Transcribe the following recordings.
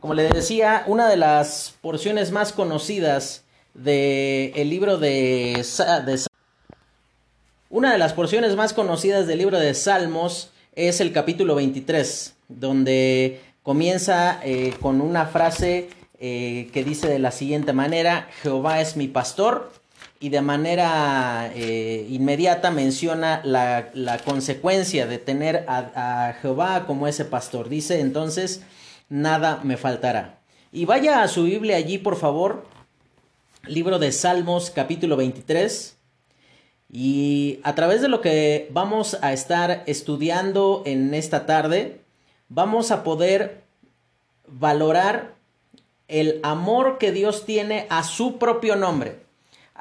como le decía, una de las porciones más conocidas del el libro de, una de las porciones más conocidas del libro de Salmos es el capítulo 23, donde comienza eh, con una frase eh, que dice de la siguiente manera, Jehová es mi pastor, y de manera eh, inmediata menciona la, la, consecuencia de tener a Jehová como ese pastor. Dice entonces, nada me faltará. Y vaya a su Biblia allí, por favor, libro de Salmos capítulo 23. Y a través de lo que vamos a estar estudiando en esta tarde, vamos a poder valorar el amor que Dios tiene a su propio nombre,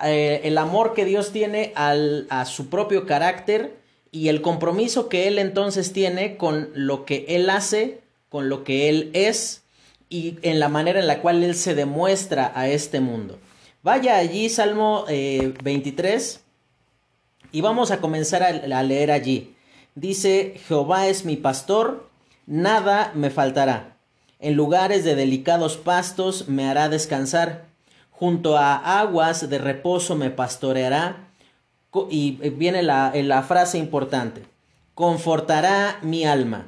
eh, el amor que Dios tiene al, a su propio carácter y el compromiso que Él entonces tiene con lo que Él hace, con lo que Él es y en la manera en la cual Él se demuestra a este mundo. Vaya allí, Salmo 23, eh, y vamos a comenzar a, leer allí. Dice, Jehová es mi pastor, nada me faltará. En lugares de delicados pastos me hará descansar. Junto a aguas de reposo me pastoreará. Y viene la, la frase importante. Confortará mi alma.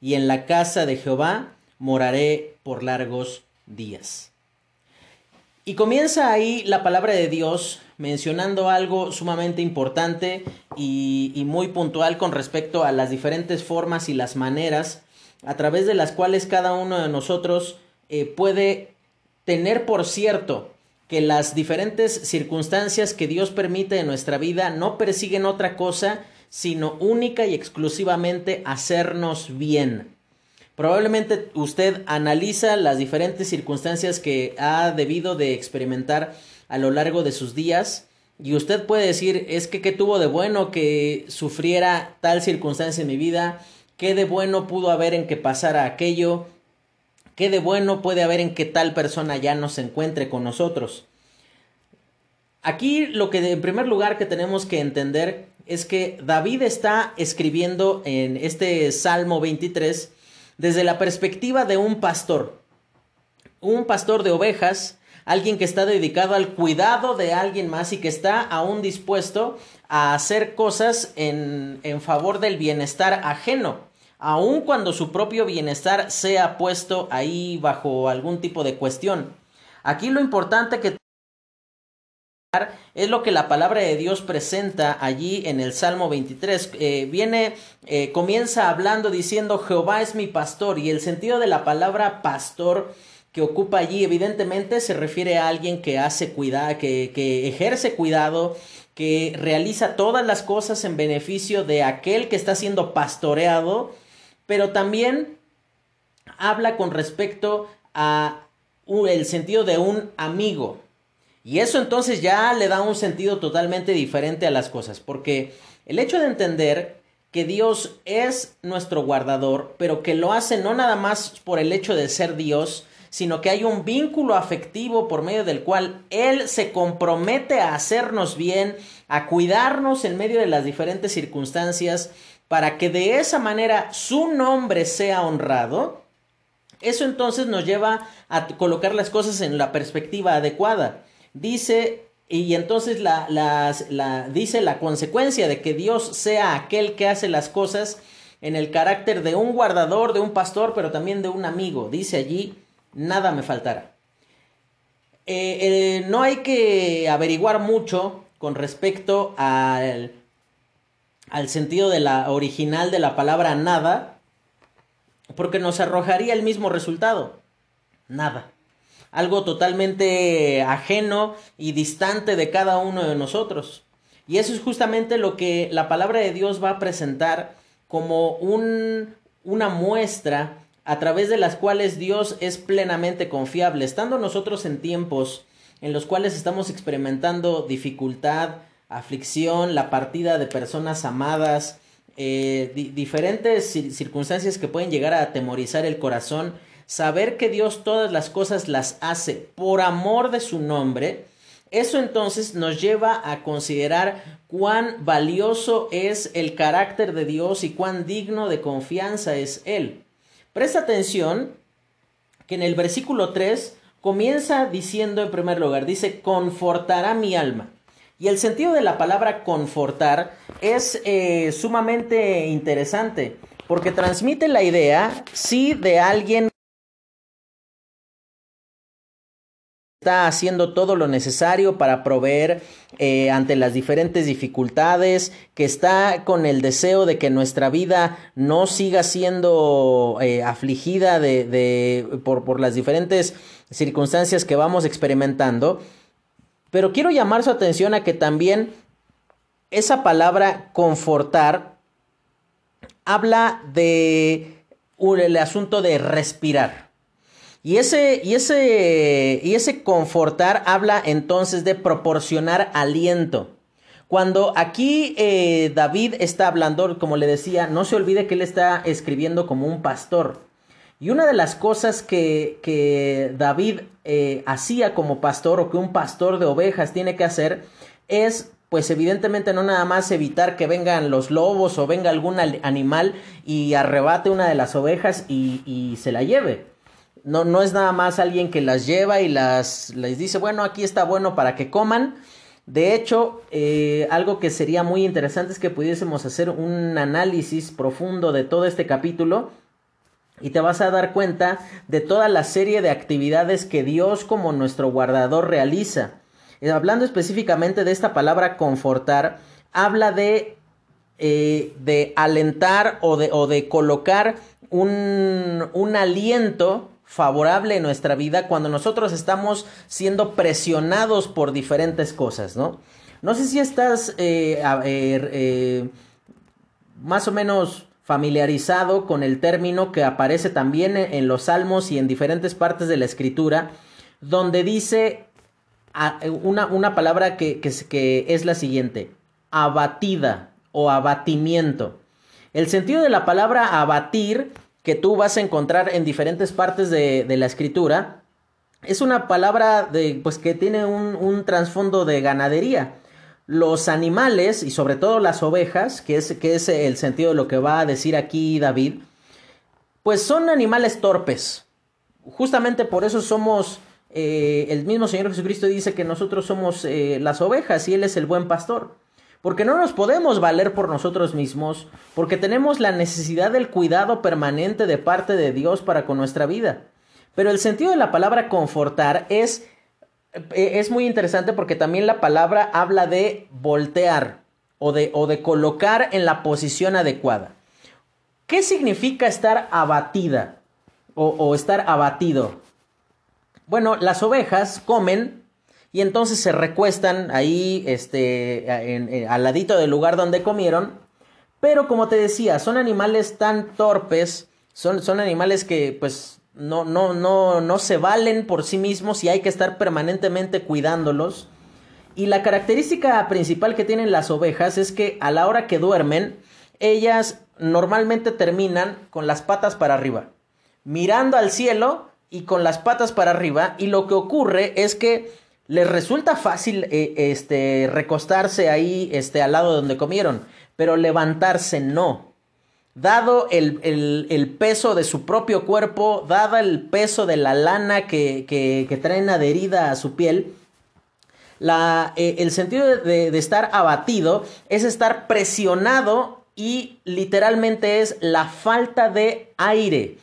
y en la casa de Jehová moraré por largos días. Y comienza ahí la palabra de Dios mencionando algo sumamente importante y, muy puntual con respecto a las diferentes formas y las maneras a través de las cuales cada uno de nosotros eh, puede tener por cierto que las diferentes circunstancias que Dios permite en nuestra vida no persiguen otra cosa sino única y exclusivamente hacernos bien. Probablemente usted analiza las diferentes circunstancias que ha debido de experimentar a lo largo de sus días y usted puede decir, es que qué tuvo de bueno que sufriera tal circunstancia en mi vida, qué de bueno pudo haber en que pasara aquello, ¿Qué de bueno puede haber en que tal persona ya no se encuentre con nosotros? Aquí lo que en primer lugar que tenemos que entender es que David está escribiendo en este Salmo 23 desde la perspectiva de un pastor, un pastor de ovejas, alguien que está dedicado al cuidado de alguien más y que está aún dispuesto a hacer cosas en, en favor del bienestar ajeno aun cuando su propio bienestar sea puesto ahí bajo algún tipo de cuestión. Aquí lo importante que es lo que la palabra de Dios presenta allí en el Salmo 23. Eh, viene, eh, comienza hablando diciendo Jehová es mi pastor y el sentido de la palabra pastor que ocupa allí evidentemente se refiere a alguien que hace cuidado, que, que ejerce cuidado, que realiza todas las cosas en beneficio de aquel que está siendo pastoreado pero también habla con respecto a el sentido de un amigo. Y eso entonces ya le da un sentido totalmente diferente a las cosas, porque el hecho de entender que Dios es nuestro guardador, pero que lo hace no nada más por el hecho de ser Dios, sino que hay un vínculo afectivo por medio del cual Él se compromete a hacernos bien, a cuidarnos en medio de las diferentes circunstancias, para que de esa manera su nombre sea honrado, eso entonces nos lleva a colocar las cosas en la perspectiva adecuada. Dice, y entonces la, la, dice la consecuencia de que Dios sea aquel que hace las cosas en el carácter de un guardador, de un pastor, pero también de un amigo. Dice allí, nada me faltará. Eh, eh, no hay que averiguar mucho con respecto al al sentido de la original de la palabra nada, porque nos arrojaría el mismo resultado. Nada. Algo totalmente ajeno y distante de cada uno de nosotros. Y eso es justamente lo que la palabra de Dios va a presentar como un, una muestra a través de las cuales Dios es plenamente confiable. Estando nosotros en tiempos en los cuales estamos experimentando dificultad, aflicción, la partida de personas amadas, eh, diferentes circunstancias que pueden llegar a atemorizar el corazón, saber que Dios todas las cosas las hace por amor de su nombre, eso entonces nos lleva a considerar cuán valioso es el carácter de Dios y cuán digno de confianza es Él. Presta atención que en el versículo 3 comienza diciendo en primer lugar, dice, confortará mi alma. Y el sentido de la palabra confortar es eh, sumamente interesante, porque transmite la idea, sí, de alguien está haciendo todo lo necesario para proveer eh, ante las diferentes dificultades, que está con el deseo de que nuestra vida no siga siendo eh, afligida de, por, por las diferentes circunstancias que vamos experimentando. Pero quiero llamar su atención a que también esa palabra confortar habla de el asunto de respirar. Y ese, y ese, y ese confortar habla entonces de proporcionar aliento. Cuando aquí eh, David está hablando, como le decía, no se olvide que él está escribiendo como un pastor. Y una de las cosas que, que David eh, hacía como pastor o que un pastor de ovejas tiene que hacer es pues evidentemente no nada más evitar que vengan los lobos o venga algún animal y arrebate una de las ovejas y, y se la lleve no, no es nada más alguien que las lleva y las les dice, bueno, aquí está bueno para que coman. De hecho, eh, algo que sería muy interesante es que pudiésemos hacer un análisis profundo de todo este capítulo y te vas a dar cuenta de toda la serie de actividades que Dios como nuestro guardador realiza. Eh, hablando específicamente de esta palabra confortar, habla de, eh, de alentar o de, o de colocar un, un aliento favorable en nuestra vida cuando nosotros estamos siendo presionados por diferentes cosas, ¿no? No sé si estás eh, eh, más o menos familiarizado con el término que aparece también en los salmos y en diferentes partes de la escritura, donde dice una, una palabra que, que es la siguiente, abatida o abatimiento. El sentido de la palabra abatir que tú vas a encontrar en diferentes partes de, la escritura, es una palabra de, pues, que tiene un, trasfondo de ganadería. Los animales, y sobre todo las ovejas, que es, que es el sentido de lo que va a decir aquí David, pues son animales torpes. Justamente por eso somos, eh, el mismo Señor Jesucristo dice que nosotros somos eh, las ovejas y Él es el buen pastor porque no nos podemos valer por nosotros mismos, porque tenemos la necesidad del cuidado permanente de parte de Dios para con nuestra vida. Pero el sentido de la palabra confortar es, e, es muy interesante porque también la palabra habla de voltear o de, o de colocar en la posición adecuada. ¿Qué significa estar abatida o, o estar abatido? Bueno, las ovejas comen y entonces se recuestan ahí, este, al ladito del lugar donde comieron. Pero como te decía, son animales tan torpes, son, son animales que pues no, no, no, no se valen por sí mismos y hay que estar permanentemente cuidándolos. Y la característica principal que tienen las ovejas es que a la hora que duermen, ellas normalmente terminan con las patas para arriba, mirando al cielo y con las patas para arriba. Y lo que ocurre es que les resulta fácil eh, este, recostarse ahí este, al lado donde comieron, pero levantarse no. Dado el, el, peso de su propio cuerpo, dado el peso de la lana que, que, que traen adherida a su piel, la, eh, el sentido de, de estar abatido es estar presionado y literalmente es la falta de aire.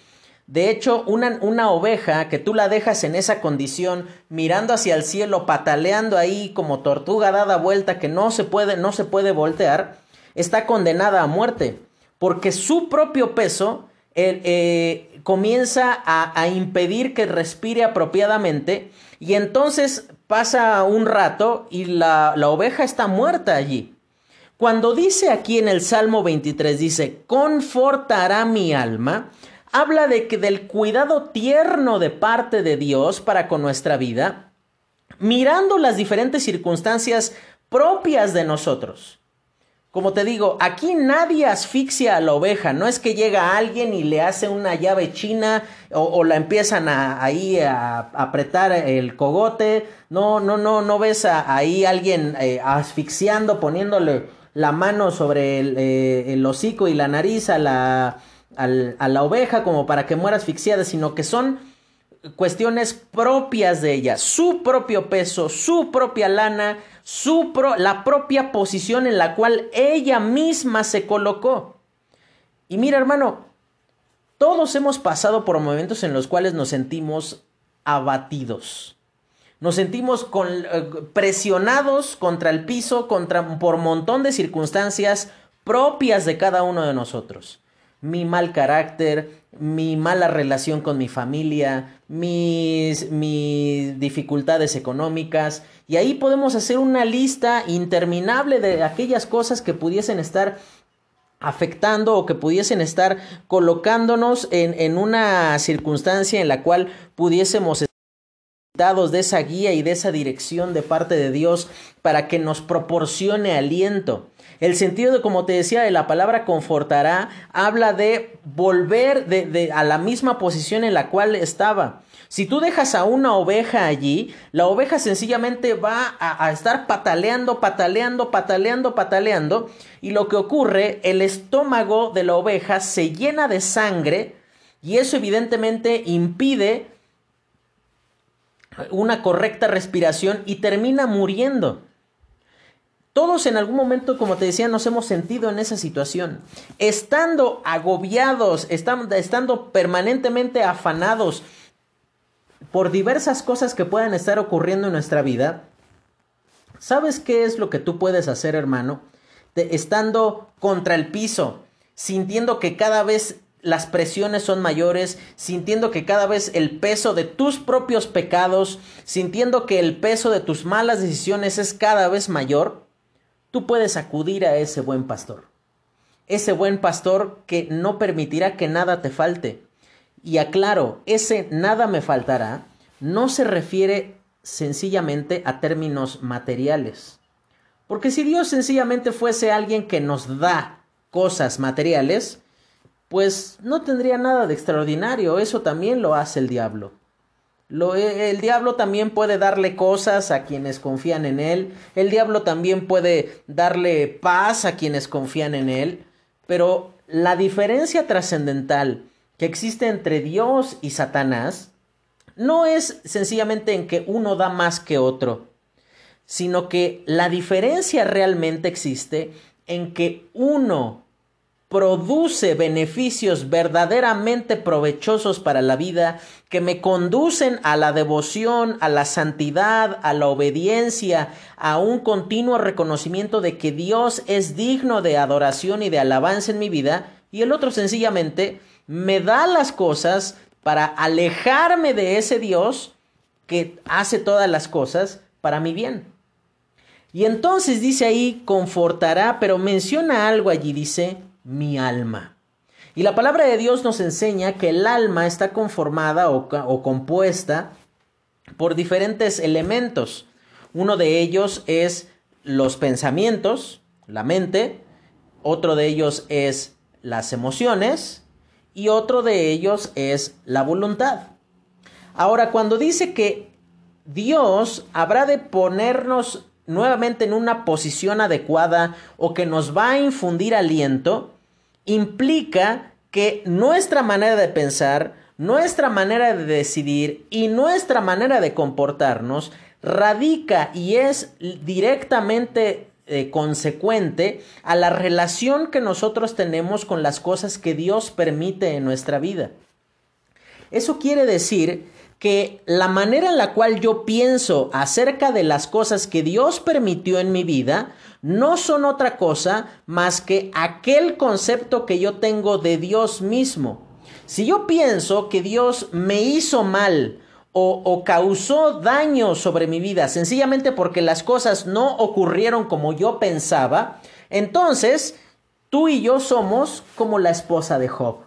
De hecho, una, una, oveja que tú la dejas en esa condición, mirando hacia el cielo, pataleando ahí como tortuga dada vuelta que no se puede, no se puede voltear, está condenada a muerte, porque su propio peso eh, comienza a, a impedir que respire apropiadamente y entonces pasa un rato y la, la oveja está muerta allí. Cuando dice aquí en el Salmo 23, dice, confortará mi alma, habla de que del cuidado tierno de parte de Dios para con nuestra vida, mirando las diferentes circunstancias propias de nosotros. Como te digo, aquí nadie asfixia a la oveja, no es que llega alguien y le hace una llave china o, la empiezan a, ahí a, apretar el cogote, no, no, no, no ves a, ahí alguien eh, asfixiando, poniéndole la mano sobre el, eh, el hocico y la nariz a la, a la oveja como para que muera asfixiada, sino que son cuestiones propias de ella, su propio peso, su propia lana, su la propia posición en la cual ella misma se colocó. Y mira, hermano, todos hemos pasado por momentos en los cuales nos sentimos abatidos. Nos sentimos eh, presionados contra el piso, contra, por montón de circunstancias propias de cada uno de nosotros mi mal carácter, mi mala relación con mi familia, mis, mis, dificultades económicas. Y ahí podemos hacer una lista interminable de aquellas cosas que pudiesen estar afectando o que pudiesen estar colocándonos en, en una circunstancia en la cual pudiésemos estar de esa guía y de esa dirección de parte de Dios para que nos proporcione aliento. El sentido de, como te decía, de la palabra confortará, habla de volver de, a la misma posición en la cual estaba. Si tú dejas a una oveja allí, la oveja sencillamente va a, a, estar pataleando, pataleando, pataleando, pataleando. Y lo que ocurre, el estómago de la oveja se llena de sangre y eso evidentemente impide una correcta respiración y termina muriendo. Todos en algún momento, como te decía, nos hemos sentido en esa situación. Estando agobiados, estando permanentemente afanados por diversas cosas que puedan estar ocurriendo en nuestra vida, ¿sabes qué es lo que tú puedes hacer, hermano? estando contra el piso, sintiendo que cada vez las presiones son mayores, sintiendo que cada vez el peso de tus propios pecados, sintiendo que el peso de tus malas decisiones es cada vez mayor, tú puedes acudir a ese buen pastor. Ese buen pastor que no permitirá que nada te falte. Y aclaro, ese nada me faltará no se refiere sencillamente a términos materiales. Porque si Dios sencillamente fuese alguien que nos da cosas materiales, pues no tendría nada de extraordinario. Eso también lo hace el diablo. Eh, el diablo también puede darle cosas a quienes confían en él. El diablo también puede darle paz a quienes confían en él. Pero la diferencia trascendental que existe entre Dios y Satanás no es sencillamente en que uno da más que otro, sino que la diferencia realmente existe en que uno produce beneficios verdaderamente provechosos para la vida que me conducen a la devoción, a la santidad, a la obediencia, a un continuo reconocimiento de que Dios es digno de adoración y de alabanza en mi vida, y el otro sencillamente me da las cosas para alejarme de ese Dios que hace todas las cosas para mi bien. Y entonces dice ahí, confortará, pero menciona algo allí, dice, mi alma. Y la palabra de Dios nos enseña que el alma está conformada o, compuesta por diferentes elementos. Uno de ellos es los pensamientos, la mente, otro de ellos es las emociones y otro de ellos es la voluntad. Ahora, cuando dice que Dios habrá de ponernos nuevamente en una posición adecuada o que nos va a infundir aliento, implica que nuestra manera de pensar, nuestra manera de decidir y nuestra manera de comportarnos radica y es directamente eh, consecuente a la relación que nosotros tenemos con las cosas que Dios permite en nuestra vida. Eso quiere decir que la manera en la cual yo pienso acerca de las cosas que Dios permitió en mi vida no son otra cosa más que aquel concepto que yo tengo de Dios mismo. Si yo pienso que Dios me hizo mal o, causó daño sobre mi vida sencillamente porque las cosas no ocurrieron como yo pensaba, entonces tú y yo somos como la esposa de Job.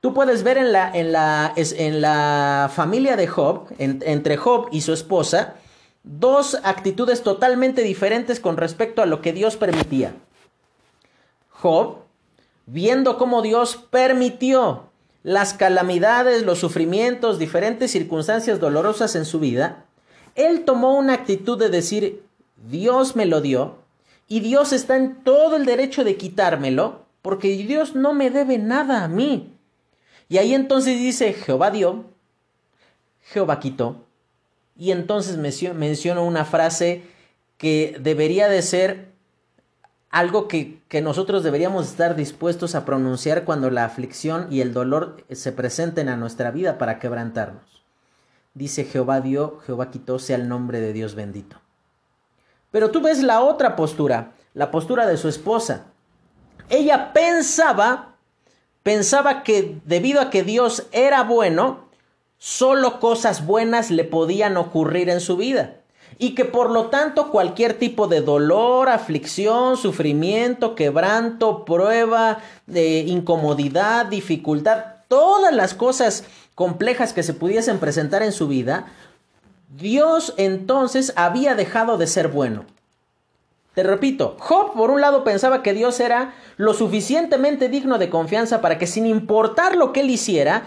Tú puedes ver en la, en la, en la familia de Job, entre Job y su esposa, dos actitudes totalmente diferentes con respecto a lo que Dios permitía. Job, viendo cómo Dios permitió las calamidades, los sufrimientos, diferentes circunstancias dolorosas en su vida, él tomó una actitud de decir, Dios me lo dio y Dios está en todo el derecho de quitármelo porque Dios no me debe nada a mí. Y ahí entonces dice, Jehová dio, Jehová quitó. Y entonces menciono una frase que debería de ser algo que, que, nosotros deberíamos estar dispuestos a pronunciar cuando la aflicción y el dolor se presenten a nuestra vida para quebrantarnos. Dice Jehová dio, Jehová quitó, sea el nombre de Dios bendito. Pero tú ves la otra postura, la postura de su esposa. Ella pensaba, pensaba que debido a que Dios era bueno, solo cosas buenas le podían ocurrir en su vida. Y que por lo tanto cualquier tipo de dolor, aflicción, sufrimiento, quebranto, prueba, de incomodidad, dificultad, todas las cosas complejas que se pudiesen presentar en su vida, Dios entonces había dejado de ser bueno. Te repito, Job por un lado pensaba que Dios era lo suficientemente digno de confianza para que sin importar lo que él hiciera,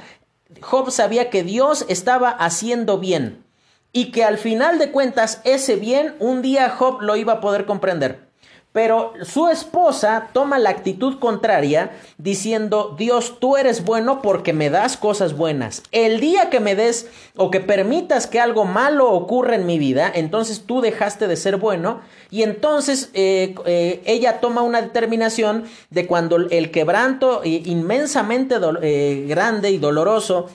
Job sabía que Dios estaba haciendo bien y que al final de cuentas ese bien un día Job lo iba a poder comprender. Pero su esposa toma la actitud contraria diciendo, Dios, tú eres bueno porque me das cosas buenas. El día que me des o que permitas que algo malo ocurra en mi vida, entonces tú dejaste de ser bueno. Y entonces eh, eh, ella toma una determinación de cuando el quebranto inmensamente eh, grande y doloroso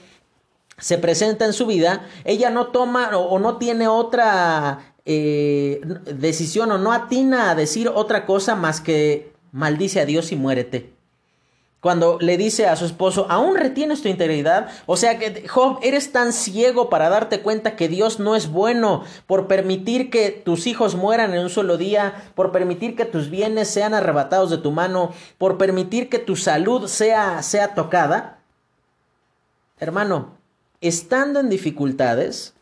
se presenta en su vida, ella no toma o no tiene otra eh, decisión o no atina a decir otra cosa más que maldice a Dios y muérete. Cuando le dice a su esposo, aún retienes tu integridad. O sea que, Job, eres tan ciego para darte cuenta que Dios no es bueno por permitir que tus hijos mueran en un solo día, por permitir que tus bienes sean arrebatados de tu mano, por permitir que tu salud sea, sea tocada. Hermano, estando en dificultades,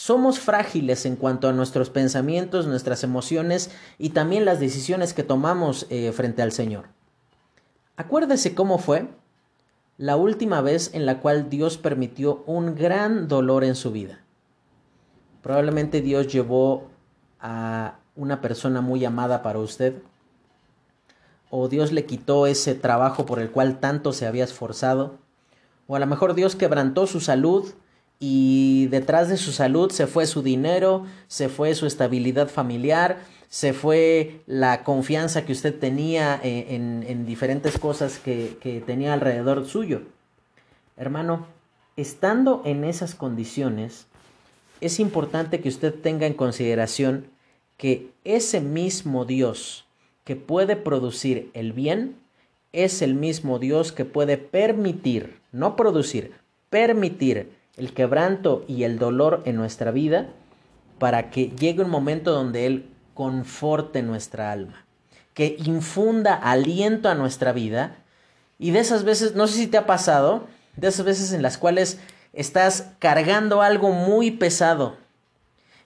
somos frágiles en cuanto a nuestros pensamientos, nuestras emociones y también las decisiones que tomamos eh, frente al Señor. Acuérdese cómo fue la última vez en la cual Dios permitió un gran dolor en su vida. Probablemente Dios llevó a una persona muy amada para usted, o Dios le quitó ese trabajo por el cual tanto se había esforzado, o a lo mejor Dios quebrantó su salud y detrás de su salud se fue su dinero, se fue su estabilidad familiar, se fue la confianza que usted tenía eh, en, diferentes cosas que, que tenía alrededor suyo. Hermano, estando en esas condiciones, es importante que usted tenga en consideración que ese mismo Dios que puede producir el bien es el mismo Dios que puede permitir, no producir, permitir el quebranto y el dolor en nuestra vida para que llegue un momento donde Él conforte nuestra alma, que infunda aliento a nuestra vida. Y de esas veces, no sé si te ha pasado, de esas veces en las cuales estás cargando algo muy pesado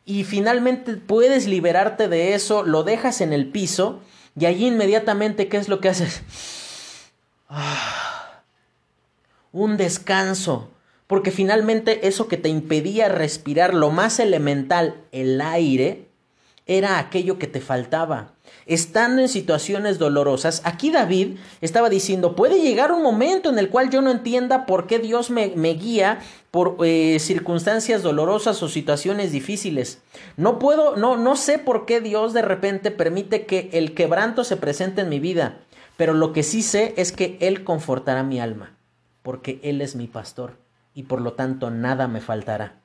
y finalmente puedes liberarte de eso, lo dejas en el piso y allí inmediatamente, ¿qué es lo que haces? Ah, un descanso, porque finalmente eso que te impedía respirar lo más elemental, el aire, era aquello que te faltaba. Estando en situaciones dolorosas, aquí David estaba diciendo, puede llegar un momento en el cual yo no entienda por qué Dios me, guía por eh, circunstancias dolorosas o situaciones difíciles. No puedo, no, no sé por qué Dios de repente permite que el quebranto se presente en mi vida, pero lo que sí sé es que Él confortará mi alma, porque Él es mi pastor y por lo tanto nada me faltará.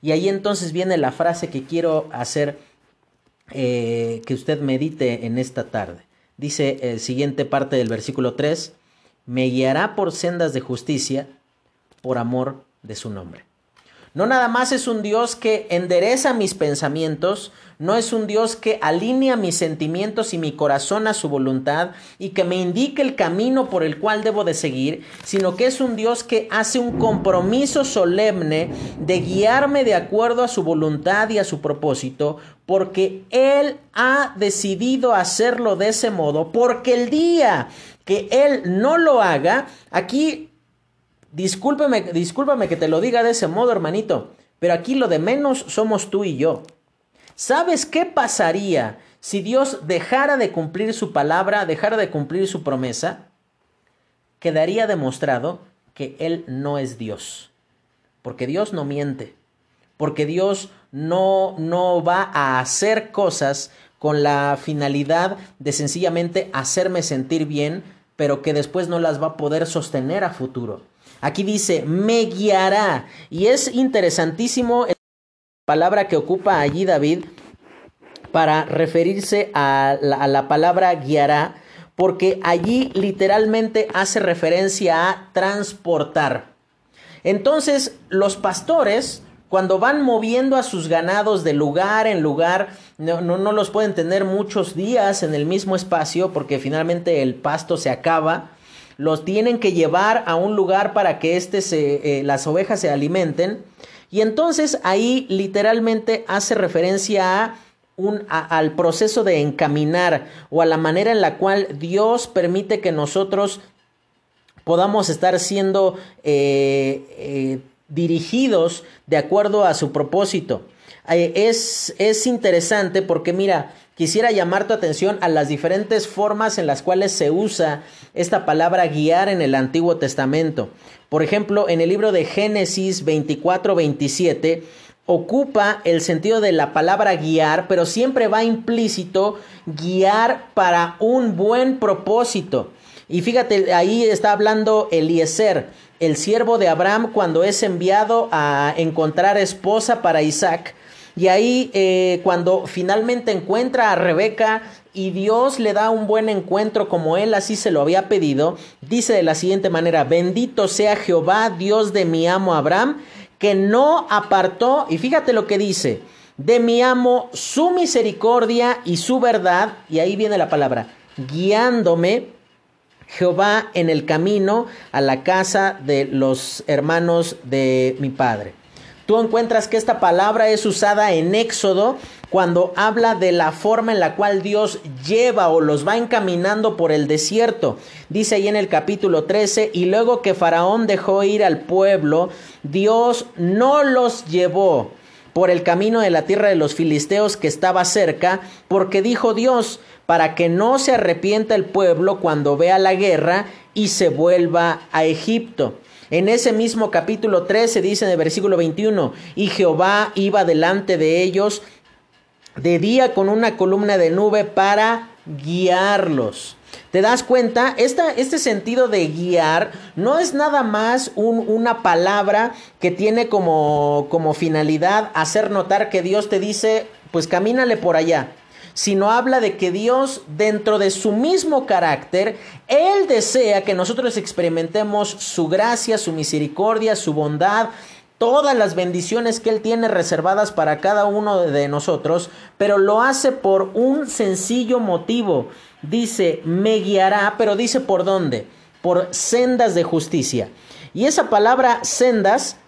Y ahí entonces viene la frase que quiero hacer eh, que usted medite en esta tarde. Dice el siguiente parte del versículo 3, me guiará por sendas de justicia por amor de su nombre. No nada más es un Dios que endereza mis pensamientos, no es un Dios que alinea mis sentimientos y mi corazón a su voluntad y que me indique el camino por el cual debo de seguir, sino que es un Dios que hace un compromiso solemne de guiarme de acuerdo a su voluntad y a su propósito, porque Él ha decidido hacerlo de ese modo, porque el día que Él no lo haga, aquí Discúlpeme, discúlpame que te lo diga de ese modo, hermanito, pero aquí lo de menos somos tú y yo. ¿Sabes qué pasaría si Dios dejara de cumplir su palabra, dejara de cumplir su promesa? Quedaría demostrado que Él no es Dios, porque Dios no miente, porque Dios no, no va a hacer cosas con la finalidad de sencillamente hacerme sentir bien, pero que después no las va a poder sostener a futuro. Aquí dice, me guiará. Y es interesantísimo palabra que ocupa allí David para referirse a la, palabra guiará, porque allí literalmente hace referencia a transportar. Entonces, los pastores, cuando van moviendo a sus ganados de lugar en lugar, no, no, no, los pueden tener muchos días en el mismo espacio porque finalmente el pasto se acaba los tienen que llevar a un lugar para que este se, eh, las ovejas se alimenten. Y entonces ahí literalmente hace referencia a un, al proceso de encaminar o a la manera en la cual Dios permite que nosotros podamos estar siendo eh, eh, dirigidos de acuerdo a su propósito. es, es interesante porque mira, quisiera llamar tu atención a las diferentes formas en las cuales se usa esta palabra guiar en el Antiguo Testamento. Por ejemplo, en el libro de Génesis 24-27 ocupa el sentido de la palabra guiar, pero siempre va implícito guiar para un buen propósito. Y fíjate, ahí está hablando Eliezer, el siervo de Abraham, cuando es enviado a encontrar esposa para Isaac. Y ahí eh, cuando finalmente encuentra a Rebeca y Dios le da un buen encuentro como él así se lo había pedido, dice de la siguiente manera, bendito sea Jehová, Dios de mi amo Abraham, que no apartó, y fíjate lo que dice, de mi amo su misericordia y su verdad, y ahí viene la palabra, guiándome Jehová en el camino a la casa de los hermanos de mi padre. Tú encuentras que esta palabra es usada en Éxodo cuando habla de la forma en la cual Dios lleva o los va encaminando por el desierto. Dice ahí en el capítulo 13, y luego que Faraón dejó ir al pueblo, Dios no los llevó por el camino de la tierra de los filisteos que estaba cerca, porque dijo Dios, para que no se arrepienta el pueblo cuando vea la guerra y se vuelva a Egipto. En ese mismo capítulo 13 dice en el versículo 21, y Jehová iba delante de ellos de día con una columna de nube para guiarlos. ¿Te das cuenta? este sentido de guiar no es nada más una palabra que tiene como, como finalidad hacer notar que Dios te dice, pues camínale por allá sino habla de que Dios, dentro de su mismo carácter, Él desea que nosotros experimentemos su gracia, su misericordia, su bondad, todas las bendiciones que Él tiene reservadas para cada uno de nosotros, pero lo hace por un sencillo motivo. Dice, me guiará, pero dice por dónde, por sendas de justicia. Y esa palabra sendas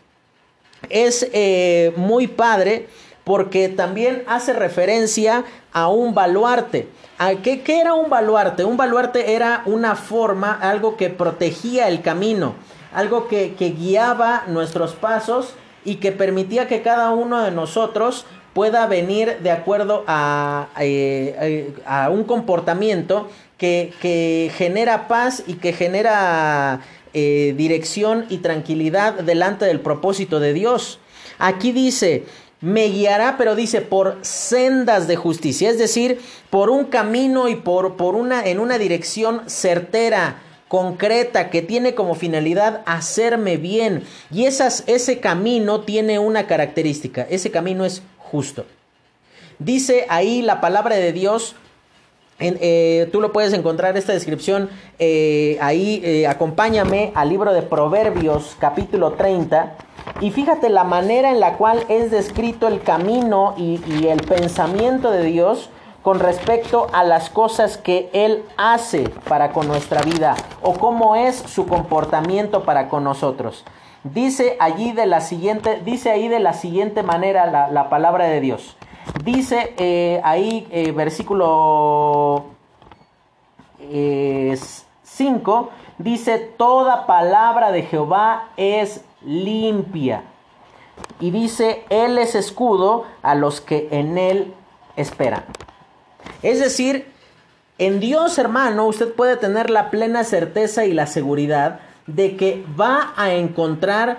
es eh, muy padre porque también hace referencia a un baluarte. ¿A qué, era un baluarte? Un baluarte era una forma, algo que protegía el camino, algo que, guiaba nuestros pasos y que permitía que cada uno de nosotros pueda venir de acuerdo a, eh, un comportamiento que, que, genera paz y que genera eh, dirección y tranquilidad delante del propósito de Dios. Aquí dice, me guiará, pero dice, por sendas de justicia, es decir, por un camino y por, por una, en una dirección certera, concreta, que tiene como finalidad hacerme bien. Y esas, ese camino tiene una característica, ese camino es justo. Dice ahí la palabra de Dios eh, tú lo puedes encontrar esta descripción eh, ahí. Eh, acompáñame al libro de Proverbios, capítulo 30. Y fíjate la manera en la cual es descrito el camino y, el pensamiento de Dios con respecto a las cosas que Él hace para con nuestra vida o cómo es su comportamiento para con nosotros. Dice allí de la siguiente, dice ahí de la siguiente manera la palabra de Dios. Dice eh, ahí eh, versículo 5, eh, dice, toda palabra de Jehová es limpia. Y dice, Él es escudo a los que en Él esperan. Es decir, en Dios hermano usted puede tener la plena certeza y la seguridad de que va a encontrar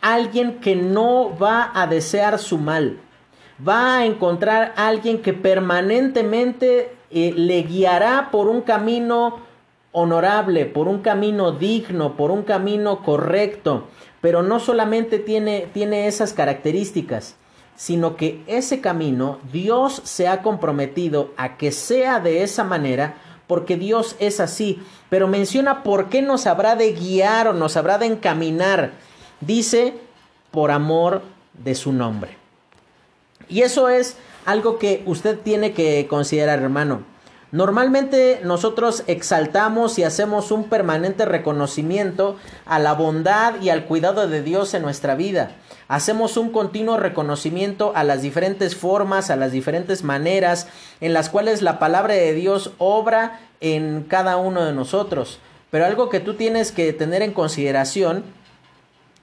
alguien que no va a desear su mal va a encontrar alguien que permanentemente eh, le guiará por un camino honorable, por un camino digno, por un camino correcto. Pero no solamente tiene, tiene esas características, sino que ese camino Dios se ha comprometido a que sea de esa manera porque Dios es así. Pero menciona por qué nos habrá de guiar o nos habrá de encaminar. Dice, por amor de su nombre. Y eso es algo que usted tiene que considerar, hermano. Normalmente nosotros exaltamos y hacemos un permanente reconocimiento a la bondad y al cuidado de Dios en nuestra vida. Hacemos un continuo reconocimiento a las diferentes formas, a las diferentes maneras en las cuales la palabra de Dios obra en cada uno de nosotros. Pero algo que tú tienes que tener en consideración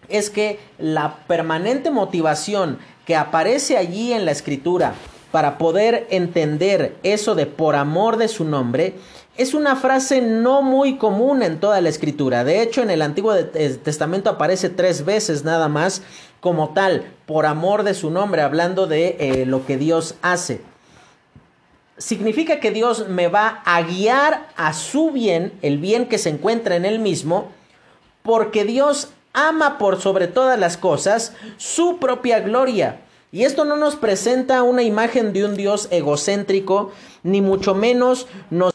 es que la permanente motivación que aparece allí en la escritura para poder entender eso de por amor de su nombre, es una frase no muy común en toda la escritura. De hecho, en el Antiguo Testamento aparece tres veces nada más como tal, por amor de su nombre, hablando de eh, lo que Dios hace. Significa que Dios me va a guiar a su bien, el bien que se encuentra en él mismo, porque Dios ama por sobre todas las cosas su propia gloria. Y esto no nos presenta una imagen de un Dios egocéntrico, ni mucho menos nos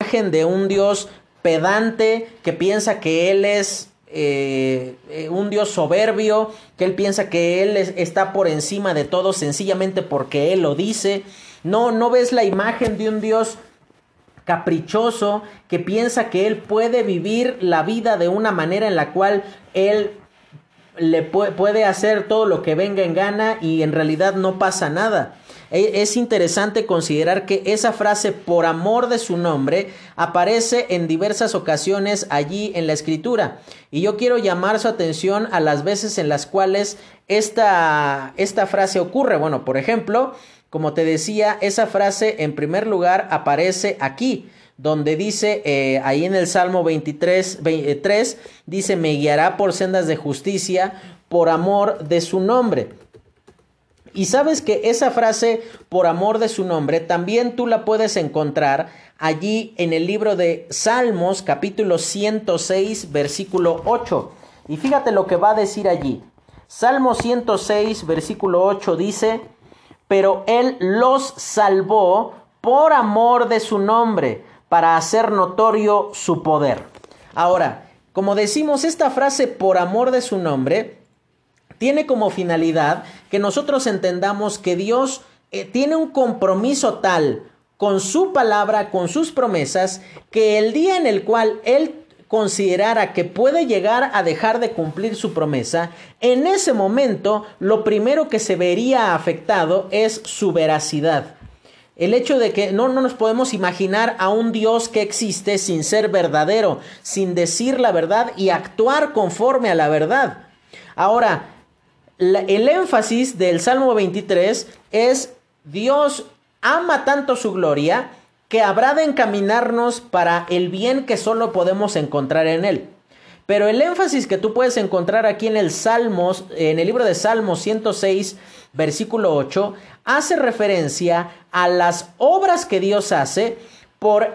imagen de un Dios pedante que piensa que Él es eh, eh, un Dios soberbio, que Él piensa que Él está por encima de todo sencillamente porque Él lo dice. No, no ves la imagen de un Dios caprichoso que piensa que él puede vivir la vida de una manera en la cual él le puede hacer todo lo que venga en gana y en realidad no pasa nada. E, es interesante considerar que esa frase por amor de su nombre aparece en diversas ocasiones allí en la escritura. Y yo quiero llamar su atención a las veces en las cuales esta, esta frase ocurre. Bueno, por ejemplo, como te decía, esa frase en primer lugar aparece aquí, donde dice eh, ahí en el Salmo 23, 23, dice, me guiará por sendas de justicia por amor de su nombre. Y sabes que esa frase por amor de su nombre también tú la puedes encontrar allí en el libro de Salmos capítulo 106 versículo 8. Y fíjate lo que va a decir allí. Salmo 106 versículo 8 dice, pero Él los salvó por amor de su nombre, para hacer notorio su poder. Ahora, como decimos, esta frase por amor de su nombre tiene como finalidad que nosotros entendamos que Dios eh, tiene un compromiso tal con su palabra, con sus promesas, que el día en el cual Él considerara que puede llegar a dejar de cumplir su promesa, en ese momento lo primero que se vería afectado es su veracidad. El hecho de que no, no nos podemos imaginar a un Dios que existe sin ser verdadero, sin decir la verdad y actuar conforme a la verdad. Ahora, el énfasis del Salmo 23 es Dios ama tanto su gloria que habrá de encaminarnos para el bien que solo podemos encontrar en Él. Pero el énfasis que tú puedes encontrar aquí en el Salmos, en el libro de Salmos 106, versículo 8, hace referencia a las obras que Dios hace por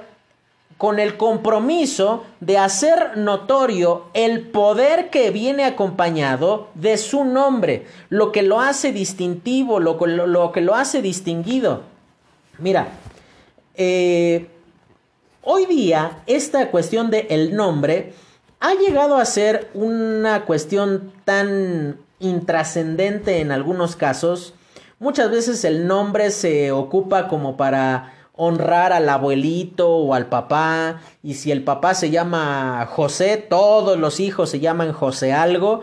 con el compromiso de hacer notorio el poder que viene acompañado de su nombre, lo que lo hace distintivo, lo, lo que lo hace distinguido. Mira, eh, hoy día esta cuestión del el nombre ha llegado a ser una cuestión tan intrascendente en algunos casos. Muchas veces el nombre se ocupa como para honrar al abuelito o al papá. Y si el papá se llama José, todos los hijos se llaman José algo.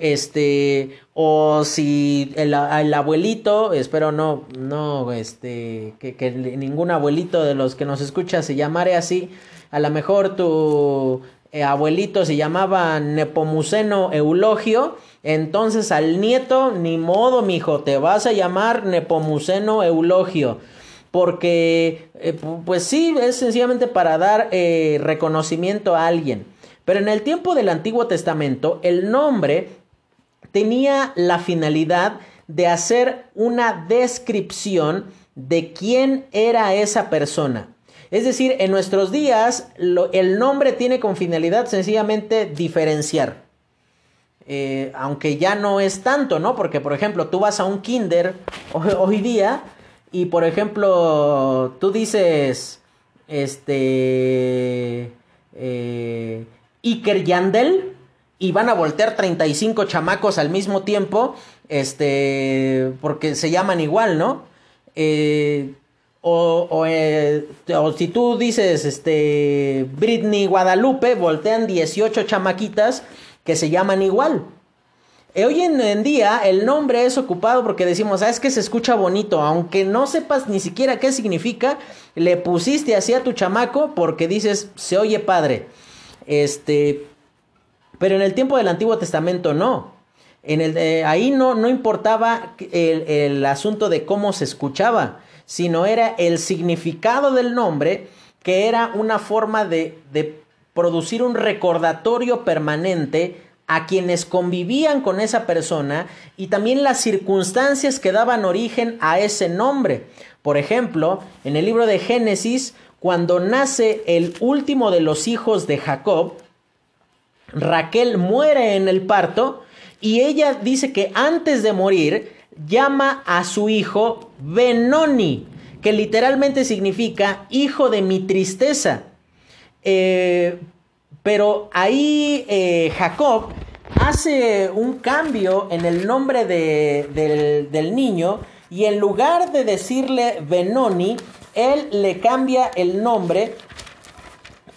Este, o si el, abuelito, espero no, no, este, que, que, ningún abuelito de los que nos escucha se llamare así, a lo mejor tu eh, abuelito se llamaba Nepomuceno Eulogio, entonces al nieto, ni modo, mijo, te vas a llamar Nepomuceno Eulogio porque eh, pues sí, es sencillamente para dar eh, reconocimiento a alguien. Pero en el tiempo del Antiguo Testamento, el nombre tenía la finalidad de hacer una descripción de quién era esa persona. Es decir, en nuestros días el nombre tiene con finalidad sencillamente diferenciar. Eh, aunque ya no es tanto, ¿no? Porque, por ejemplo, tú vas a un kinder hoy, día y, por ejemplo, tú dices, este, eh, Iker Yandel, y van a voltear 35 chamacos al mismo tiempo, este, porque se llaman igual, ¿no? Eh, o, eh, o, si tú dices, este, Britney Guadalupe, voltean 18 chamaquitas que se llaman igual. Eh, hoy en, día el nombre es ocupado porque decimos, ah, es que se escucha bonito, aunque no sepas ni siquiera qué significa, le pusiste así a tu chamaco porque dices, se oye padre. Este, pero en el tiempo del Antiguo Testamento no. En el, ahí no, no importaba el, el asunto de cómo se escuchaba, sino era el significado del nombre, que era una forma de, de producir un recordatorio permanente a quienes convivían con esa persona y también las circunstancias que daban origen a ese nombre. Por ejemplo, en el libro de Génesis, cuando nace el último de los hijos de Jacob, Raquel muere en el parto y ella dice que antes de morir llama a su hijo Benoni, que literalmente significa hijo de mi tristeza. Eh, pero ahí eh, Jacob hace un cambio en el nombre del, del niño y en lugar de decirle Benoni, él le cambia el nombre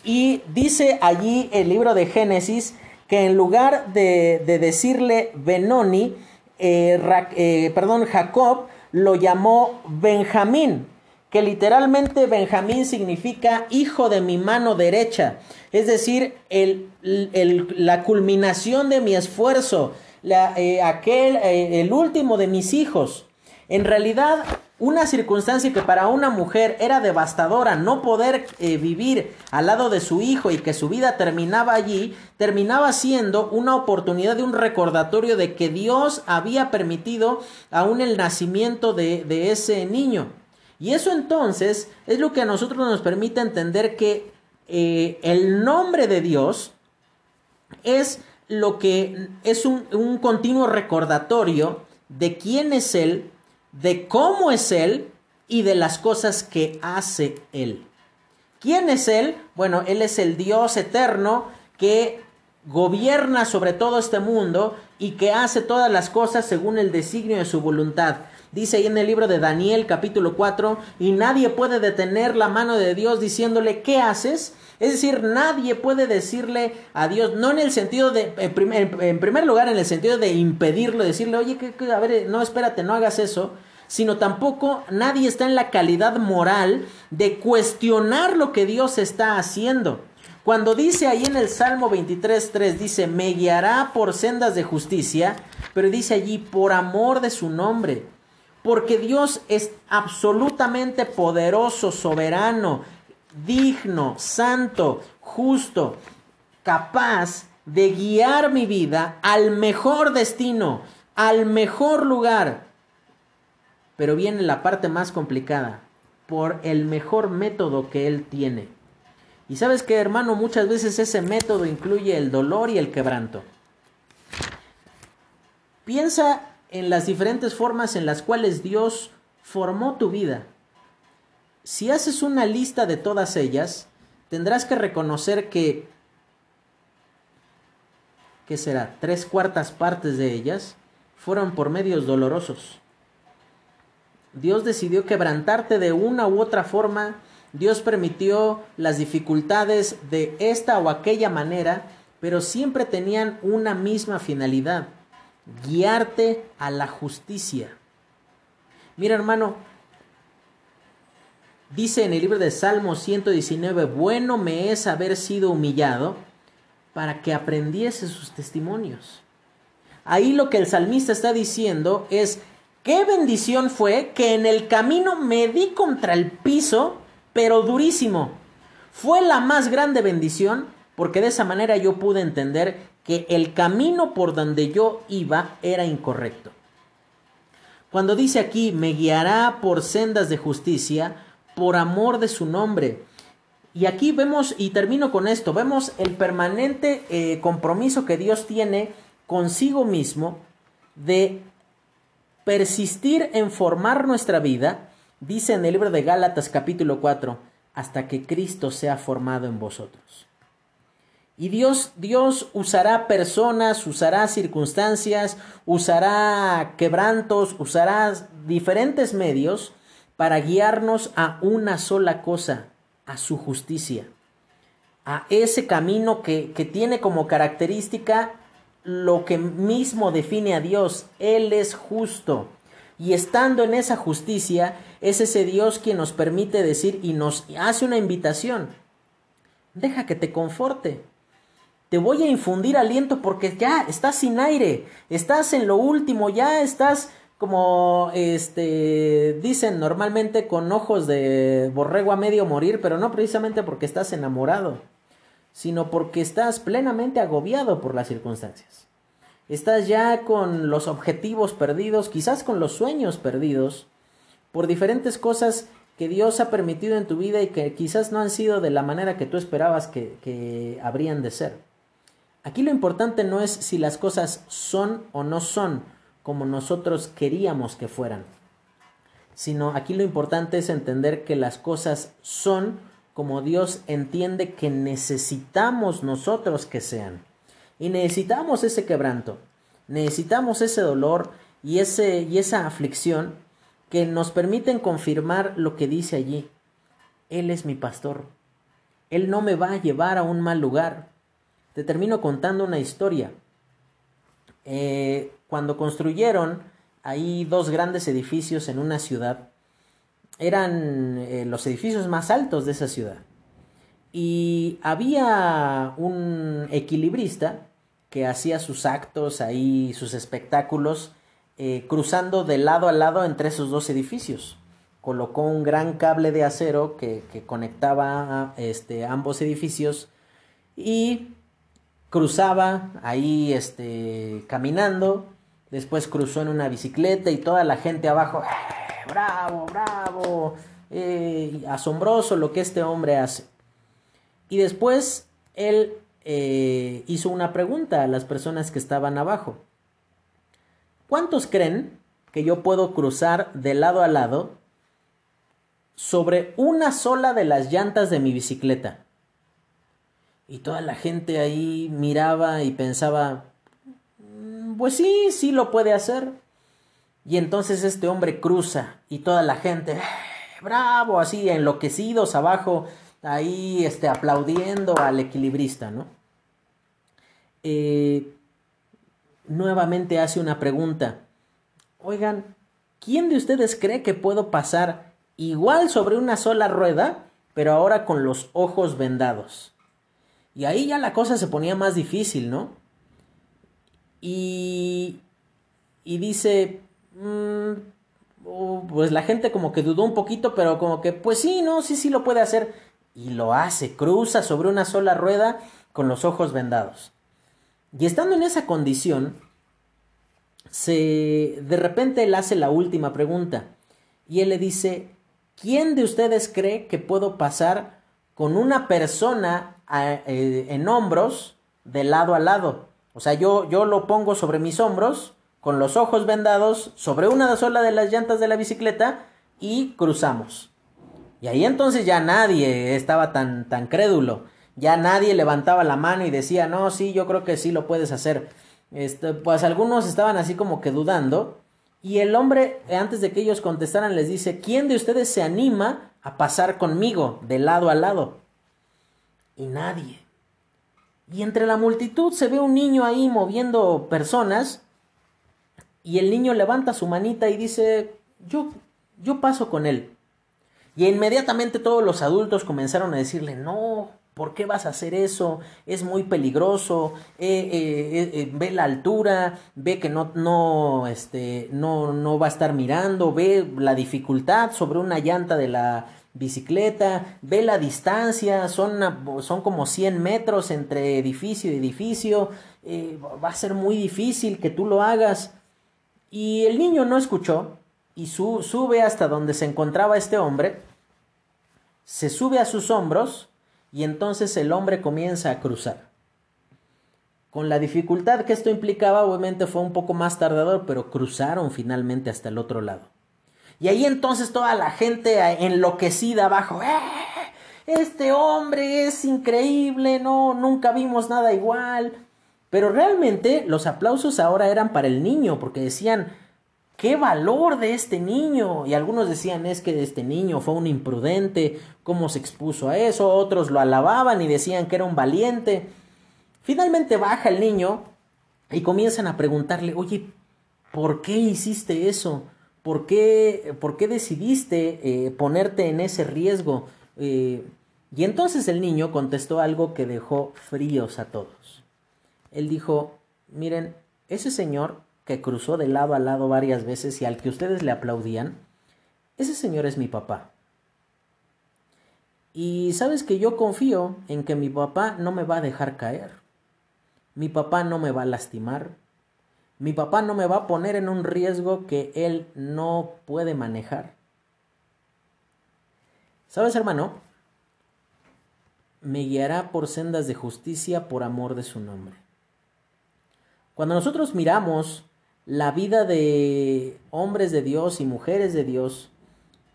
y dice allí el libro de Génesis que en lugar de, decirle Benoni, eh, eh, perdón, Jacob lo llamó Benjamín, que literalmente Benjamín significa hijo de mi mano derecha, es decir, el, la culminación de mi esfuerzo, eh, aquel, el último de mis hijos. En realidad, una circunstancia que para una mujer era devastadora, no poder eh, vivir al lado de su hijo y que su vida terminaba allí, terminaba siendo una oportunidad de un recordatorio de que Dios había permitido aún el nacimiento de, ese niño. Y eso entonces es lo que a nosotros nos permite entender que eh, el nombre de Dios es lo que es un, un continuo recordatorio de quién es Él, de cómo es Él y de las cosas que hace Él. ¿Quién es Él? Bueno, Él es el Dios eterno que gobierna sobre todo este mundo y que hace todas las cosas según el designio de su voluntad. Dice ahí en el libro de Daniel capítulo 4, y nadie puede detener la mano de Dios diciéndole, ¿qué haces? Es decir, nadie puede decirle a Dios, no en el sentido de, en primer, lugar, en el sentido de impedirlo, decirle, oye, que, a ver, no, espérate, no hagas eso, sino tampoco nadie está en la calidad moral de cuestionar lo que Dios está haciendo. Cuando dice ahí en el Salmo 23.3, dice, me guiará por sendas de justicia, pero dice allí, por amor de su nombre, porque Dios es absolutamente poderoso, soberano, digno, santo, justo, capaz de guiar mi vida al mejor destino, al mejor lugar. Pero viene la parte más complicada, por el mejor método que Él tiene. Y sabes que, hermano, muchas veces ese método incluye el dolor y el quebranto. Piensa en las diferentes formas en las cuales Dios formó tu vida si haces una lista de todas ellas, tendrás que reconocer que, ¿qué será? Tres cuartas partes de ellas fueron por medios dolorosos. Dios decidió quebrantarte de una u otra forma, Dios permitió las dificultades de esta o aquella manera, pero siempre tenían una misma finalidad, guiarte a la justicia. Mira hermano, dice en el libro de Salmos 119, bueno me es haber sido humillado para que aprendiese sus testimonios. Ahí lo que el salmista está diciendo es, qué bendición fue que en el camino me di contra el piso, pero durísimo. Fue la más grande bendición porque de esa manera yo pude entender que el camino por donde yo iba era incorrecto. Cuando dice aquí, me guiará por sendas de justicia, por amor de su nombre. Y aquí vemos, y termino con esto, vemos el permanente eh, compromiso que Dios tiene consigo mismo de persistir en formar nuestra vida, dice en el libro de Gálatas capítulo 4, hasta que Cristo sea formado en vosotros. Y Dios, Dios usará personas, usará circunstancias, usará quebrantos, usará diferentes medios para guiarnos a una sola cosa, a su justicia, a ese camino que, que tiene como característica lo que mismo define a Dios. Él es justo. Y estando en esa justicia, es ese Dios quien nos permite decir y nos hace una invitación. Deja que te conforte. Te voy a infundir aliento porque ya estás sin aire, estás en lo último, ya estás como este dicen normalmente con ojos de borrego a medio morir, pero no precisamente porque estás enamorado, sino porque estás plenamente agobiado por las circunstancias. Estás ya con los objetivos perdidos, quizás con los sueños perdidos, por diferentes cosas que Dios ha permitido en tu vida y que quizás no han sido de la manera que tú esperabas que, que habrían de ser. Aquí lo importante no es si las cosas son o no son como nosotros queríamos que fueran, sino aquí lo importante es entender que las cosas son como Dios entiende que necesitamos nosotros que sean. Y necesitamos ese quebranto, necesitamos ese dolor y, ese, y esa aflicción que nos permiten confirmar lo que dice allí. Él es mi pastor. Él no me va a llevar a un mal lugar. Te termino contando una historia. Eh, cuando construyeron ahí dos grandes edificios en una ciudad, eran eh, los edificios más altos de esa ciudad. Y había un equilibrista que hacía sus actos ahí, sus espectáculos, eh, cruzando de lado a lado entre esos dos edificios. Colocó un gran cable de acero que, conectaba este, ambos edificios y cruzaba ahí este, caminando, después cruzó en una bicicleta y toda la gente abajo, ¡Eh, bravo, bravo, eh, asombroso lo que este hombre hace. Y después él eh, hizo una pregunta a las personas que estaban abajo. ¿Cuántos creen que yo puedo cruzar de lado a lado sobre una sola de las llantas de mi bicicleta? Y toda la gente ahí miraba y pensaba, mm, pues sí, sí lo puede hacer. Y entonces este hombre cruza y toda la gente, eh, bravo, así enloquecidos abajo, ahí este, aplaudiendo al equilibrista, ¿no? Eh, nuevamente hace una pregunta. Oigan, ¿quién de ustedes cree que puedo pasar igual sobre una sola rueda, pero ahora con los ojos vendados? Y ahí ya la cosa se ponía más difícil, ¿no? Y, y dice, mm, pues la gente como que dudó un poquito, pero como que, pues sí, no, sí, sí lo puede hacer. Y lo hace, cruza sobre una sola rueda con los ojos vendados. Y estando en esa condición, se, de repente él hace la última pregunta. Y él le dice, ¿quién de ustedes cree que puedo pasar con una persona eh, en hombros de lado a lado. O sea, yo, yo lo pongo sobre mis hombros, con los ojos vendados, sobre una sola de las llantas de la bicicleta y cruzamos. Y ahí entonces ya nadie estaba tan, tan crédulo. Ya nadie levantaba la mano y decía, no, sí, yo creo que sí lo puedes hacer. Este, pues algunos estaban así como que dudando. Y el hombre, antes de que ellos contestaran, les dice, ¿quién de ustedes se anima a pasar conmigo de lado a lado? Y nadie. Y entre la multitud se ve un niño ahí moviendo personas. Y el niño levanta su manita y dice, yo, yo paso con él. Y inmediatamente todos los adultos comenzaron a decirle, no, ¿por qué vas a hacer eso? Es muy peligroso, eh, eh, eh, ve la altura, ve que no, no, este, no, no va a estar mirando, ve la dificultad sobre una llanta de la bicicleta, ve la distancia, son, son como 100 metros entre edificio y edificio, va a ser muy difícil que tú lo hagas. Y el niño no escuchó y sube hasta donde se encontraba este hombre, se sube a sus hombros y entonces el hombre comienza a cruzar. Con la dificultad que esto implicaba, obviamente fue un poco más tardador, pero cruzaron finalmente hasta el otro lado. Y ahí entonces toda la gente enloquecida abajo, ¡Eh! este hombre es increíble, no, nunca vimos nada igual. Pero realmente los aplausos ahora eran para el niño, porque decían, qué valor de este niño. Y algunos decían, es que este niño fue un imprudente, cómo se expuso a eso. Otros lo alababan y decían que era un valiente. Finalmente baja el niño y comienzan a preguntarle, oye, ¿por qué hiciste eso? ¿Por qué, por qué decidiste eh, ponerte en ese riesgo? Eh, y entonces el niño contestó algo que dejó fríos a todos. Él dijo, miren, ese señor que cruzó de lado a lado varias veces y al que ustedes le aplaudían, ese señor es mi papá. Y sabes que yo confío en que mi papá no me va a dejar caer. Mi papá no me va a lastimar. Mi papá no me va a poner en un riesgo que él no puede manejar. ¿Sabes, hermano? Me guiará por sendas de justicia por amor de su nombre. Cuando nosotros miramos la vida de hombres de Dios y mujeres de Dios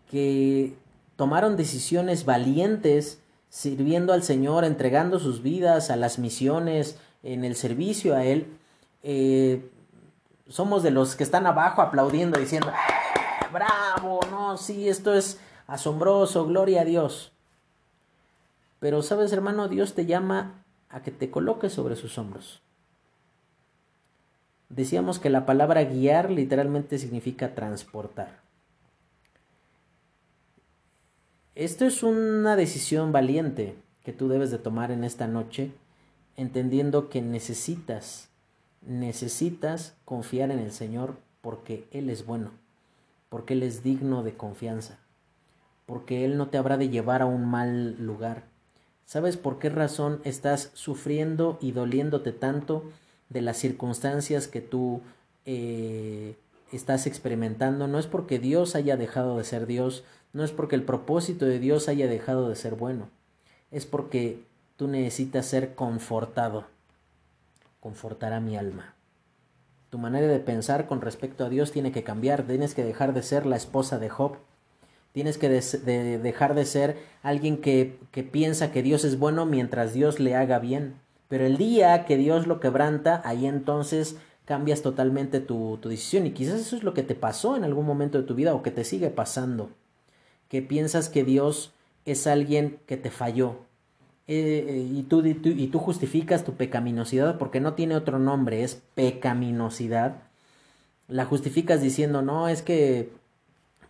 que tomaron decisiones valientes sirviendo al Señor, entregando sus vidas a las misiones, en el servicio a Él, eh, somos de los que están abajo aplaudiendo, diciendo, ah, bravo, no, sí, esto es asombroso, gloria a Dios. Pero sabes, hermano, Dios te llama a que te coloques sobre sus hombros. Decíamos que la palabra guiar literalmente significa transportar. Esto es una decisión valiente que tú debes de tomar en esta noche, entendiendo que necesitas, necesitas confiar en el Señor porque Él es bueno, porque Él es digno de confianza, porque Él no te habrá de llevar a un mal lugar. ¿Sabes por qué razón estás sufriendo y doliéndote tanto? de las circunstancias que tú eh, estás experimentando. No es porque Dios haya dejado de ser Dios, no es porque el propósito de Dios haya dejado de ser bueno, es porque tú necesitas ser confortado. Confortará mi alma. Tu manera de pensar con respecto a Dios tiene que cambiar, tienes que dejar de ser la esposa de Job. Tienes que dejar de ser alguien que, que piensa que Dios es bueno mientras Dios le haga bien. Pero el día que Dios lo quebranta, ahí entonces cambias totalmente tu, decisión. Y quizás eso es lo que te pasó en algún momento de tu vida o que te sigue pasando. Que piensas que Dios es alguien que te falló. Eh, eh, y, tú, y, tú, justificas tu pecaminosidad porque no tiene otro nombre, es pecaminosidad. La justificas diciendo, no, es que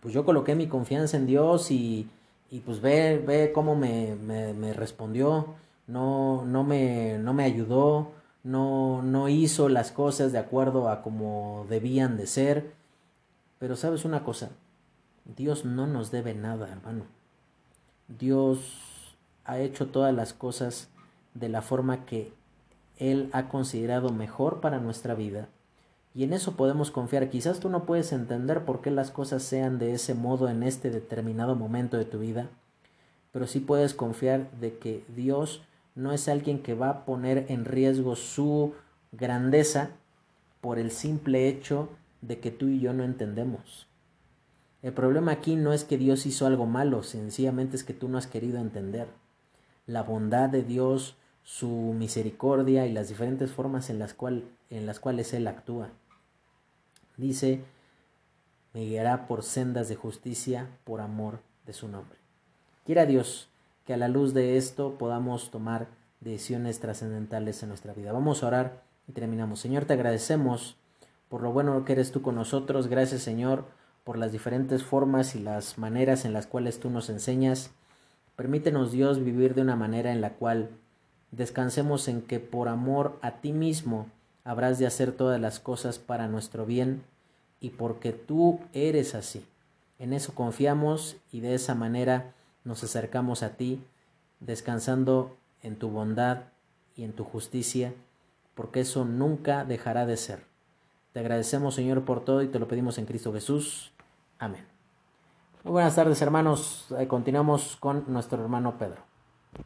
pues yo coloqué mi confianza en Dios y, y pues ve, ve cómo me, me, me respondió no, no, me, no me ayudó, no, no hizo las cosas de acuerdo a como debían de ser. Pero sabes una cosa, Dios no nos debe nada, hermano. Dios ha hecho todas las cosas de la forma que Él ha considerado mejor para nuestra vida. Y en eso podemos confiar. Quizás tú no puedes entender por qué las cosas sean de ese modo en este determinado momento de tu vida, pero sí puedes confiar de que Dios no es alguien que va a poner en riesgo su grandeza por el simple hecho de que tú y yo no entendemos. El problema aquí no es que Dios hizo algo malo, sencillamente es que tú no has querido entender la bondad de Dios, su misericordia y las diferentes formas en las, cual, en las cuales Él actúa. Dice, me guiará por sendas de justicia por amor de su nombre. Quiera Dios que a la luz de esto podamos tomar decisiones trascendentales en nuestra vida. Vamos a orar y terminamos. Señor, te agradecemos por lo bueno que eres tú con nosotros. Gracias, Señor, por las diferentes formas y las maneras en las cuales tú nos enseñas. Permítenos, Dios, vivir de una manera en la cual descansemos en que por amor a ti mismo habrás de hacer todas las cosas para nuestro bien y porque tú eres así. En eso confiamos y de esa manera nos acercamos a ti, descansando en tu bondad y en tu justicia, porque eso nunca dejará de ser. Te agradecemos, Señor, por todo y te lo pedimos en Cristo Jesús. Amén. Buenas tardes, hermanos. Eh, continuamos con nuestro hermano Pedro.